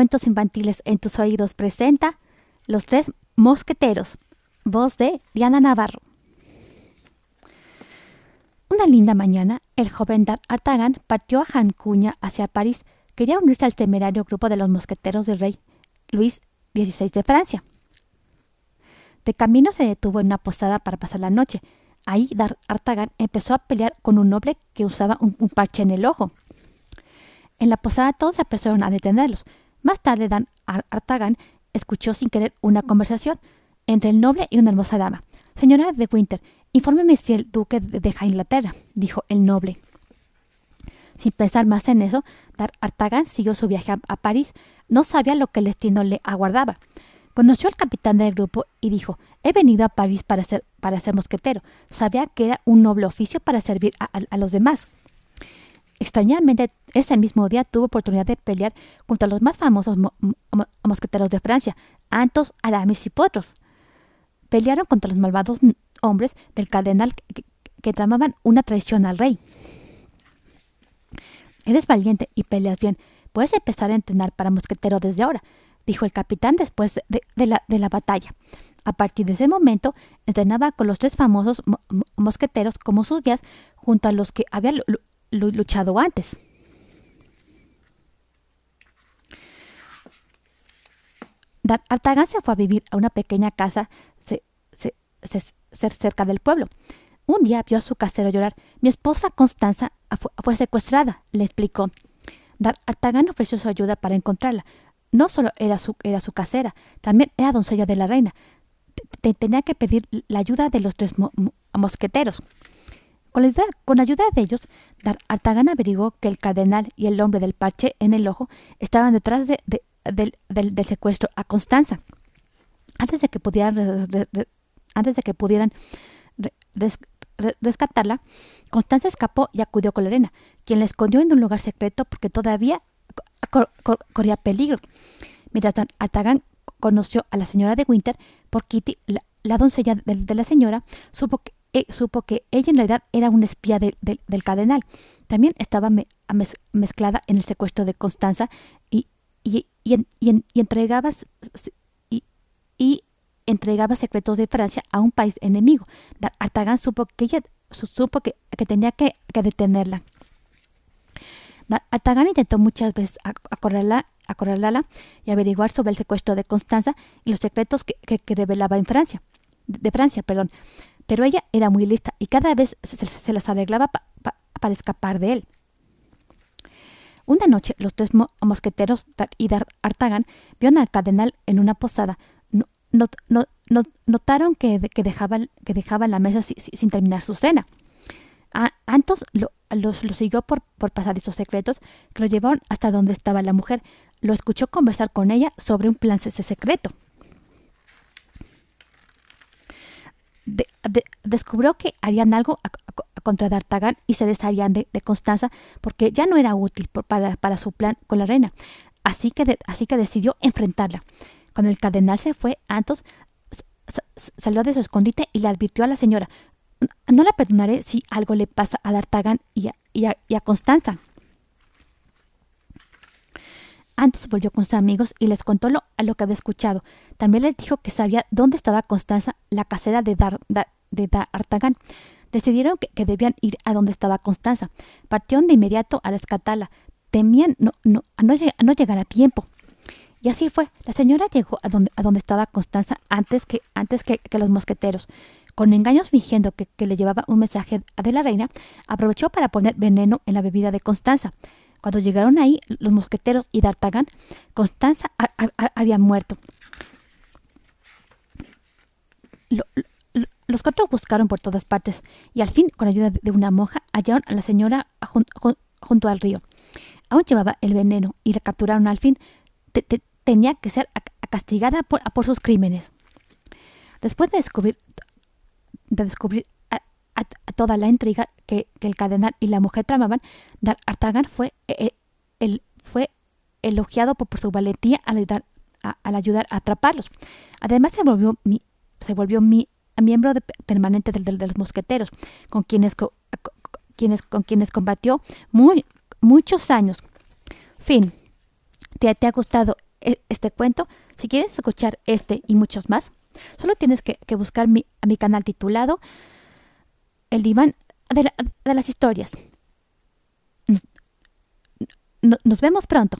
Cuentos infantiles en tus oídos presenta Los tres mosqueteros. Voz de Diana Navarro. Una linda mañana, el joven D'Artagnan partió a Jancuña hacia París. Quería unirse al temerario grupo de los mosqueteros del rey Luis XVI de Francia. De camino se detuvo en una posada para pasar la noche. Ahí D'Artagnan empezó a pelear con un noble que usaba un, parche en el ojo. En la posada todos se apresuraron a detenerlos. Más tarde Dan Artagan escuchó sin querer una conversación entre el noble y una hermosa dama. Señora de Winter, infórmeme si el duque deja Inglaterra, dijo el noble. Sin pensar más en eso, Dar Artagan siguió su viaje a, París. No sabía lo que el destino le aguardaba. Conoció al capitán del grupo y dijo He venido a París para ser, para ser mosquetero. Sabía que era un noble oficio para servir a los demás. Extrañamente, ese mismo día tuvo oportunidad de pelear contra los más famosos mosqueteros de Francia, Antos, Aramis y Potros. Pelearon contra los malvados hombres del cardenal que, tramaban una traición al rey. Eres valiente y peleas bien. Puedes empezar a entrenar para mosquetero desde ahora, dijo el capitán después de, la, batalla. A partir de ese momento, entrenaba con los tres famosos mosqueteros como sus guías junto a los que había luchado antes. Artagan se fue a vivir a una pequeña casa cerca del pueblo. Un día vio a su casero llorar. Mi esposa Constanza fue, secuestrada, le explicó. Artagan ofreció su ayuda para encontrarla. No solo era su, era su casera, también era doncella de la reina. tenía que pedir la ayuda de los tres mosqueteros. Con ayuda, de ellos, Artagan averiguó que el cardenal y el hombre del parche en el ojo estaban detrás del, secuestro a Constanza. Antes de que pudieran, antes de que pudieran rescatarla, Constanza escapó y acudió con Lorena, quien la escondió en un lugar secreto porque todavía corría peligro. Mientras Artagan conoció a la señora de Winter por Kitty, la, doncella de, la señora, supo que e supo que ella en realidad era una espía del cardenal. También estaba mezclada en el secuestro de Constanza y, y, entregaba, y, entregaba secretos de Francia a un país enemigo. Artagan supo que ella supo que, tenía que, detenerla. Artagan intentó muchas veces acorralarla, y averiguar sobre el secuestro de Constanza y los secretos que, revelaba en Francia, de Francia, perdón pero ella era muy lista y cada vez se, las arreglaba para escapar de él. Una noche los tres mosqueteros y Artagan vieron al cardenal en una posada. notaron que, dejaba, la mesa sin terminar su cena. Antos lo, siguió por, por pasadizos secretos que lo llevaron hasta donde estaba la mujer. Lo escuchó conversar con ella sobre un plan secreto. Descubrió que harían algo contra D'Artagnan y se desharían de, Constanza porque ya no era útil para, su plan con la reina. Así que, así que decidió enfrentarla. Cuando el cardenal se fue, Antos salió de su escondite y le advirtió a la señora no la perdonaré si algo le pasa a D'Artagnan y a Constanza. Antes volvió con sus amigos y les contó lo, que había escuchado. También les dijo que sabía dónde estaba Constanza, la casera de Dar, de Artagan. Decidieron que, debían ir a donde estaba Constanza. Partieron de inmediato a rescatarla. Temían no, no, no, llegar a tiempo. Y así fue. La señora llegó a donde, a donde estaba Constanza antes que, antes que, los mosqueteros. Con engaños fingiendo que, que, le llevaba un mensaje de la reina, aprovechó para poner veneno en la bebida de Constanza. Cuando llegaron ahí los mosqueteros y D'Artagnan, Constanza había muerto. los cuatro buscaron por todas partes y al fin, con ayuda de una monja, hallaron a la señora junto al río. Aún llevaba el veneno y la capturaron al fin. tenía que ser castigada por, por sus crímenes. Después de descubrir, de descubrir toda la intriga que, el cardenal y la mujer tramaban, D'Artagnan fue, eh, eh, fue elogiado por, su valentía al ayudar a, al ayudar a atraparlos. Además se volvió, mi, se volvió mi, miembro permanente de, los mosqueteros, con quienes, quienes, con quienes combatió muy, muchos años. Fin. ¿Te, ¿Te ha gustado e, este cuento, si quieres escuchar este y muchos más, solo tienes que, buscar mi, a mi canal titulado El diván de, las historias. nos vemos pronto.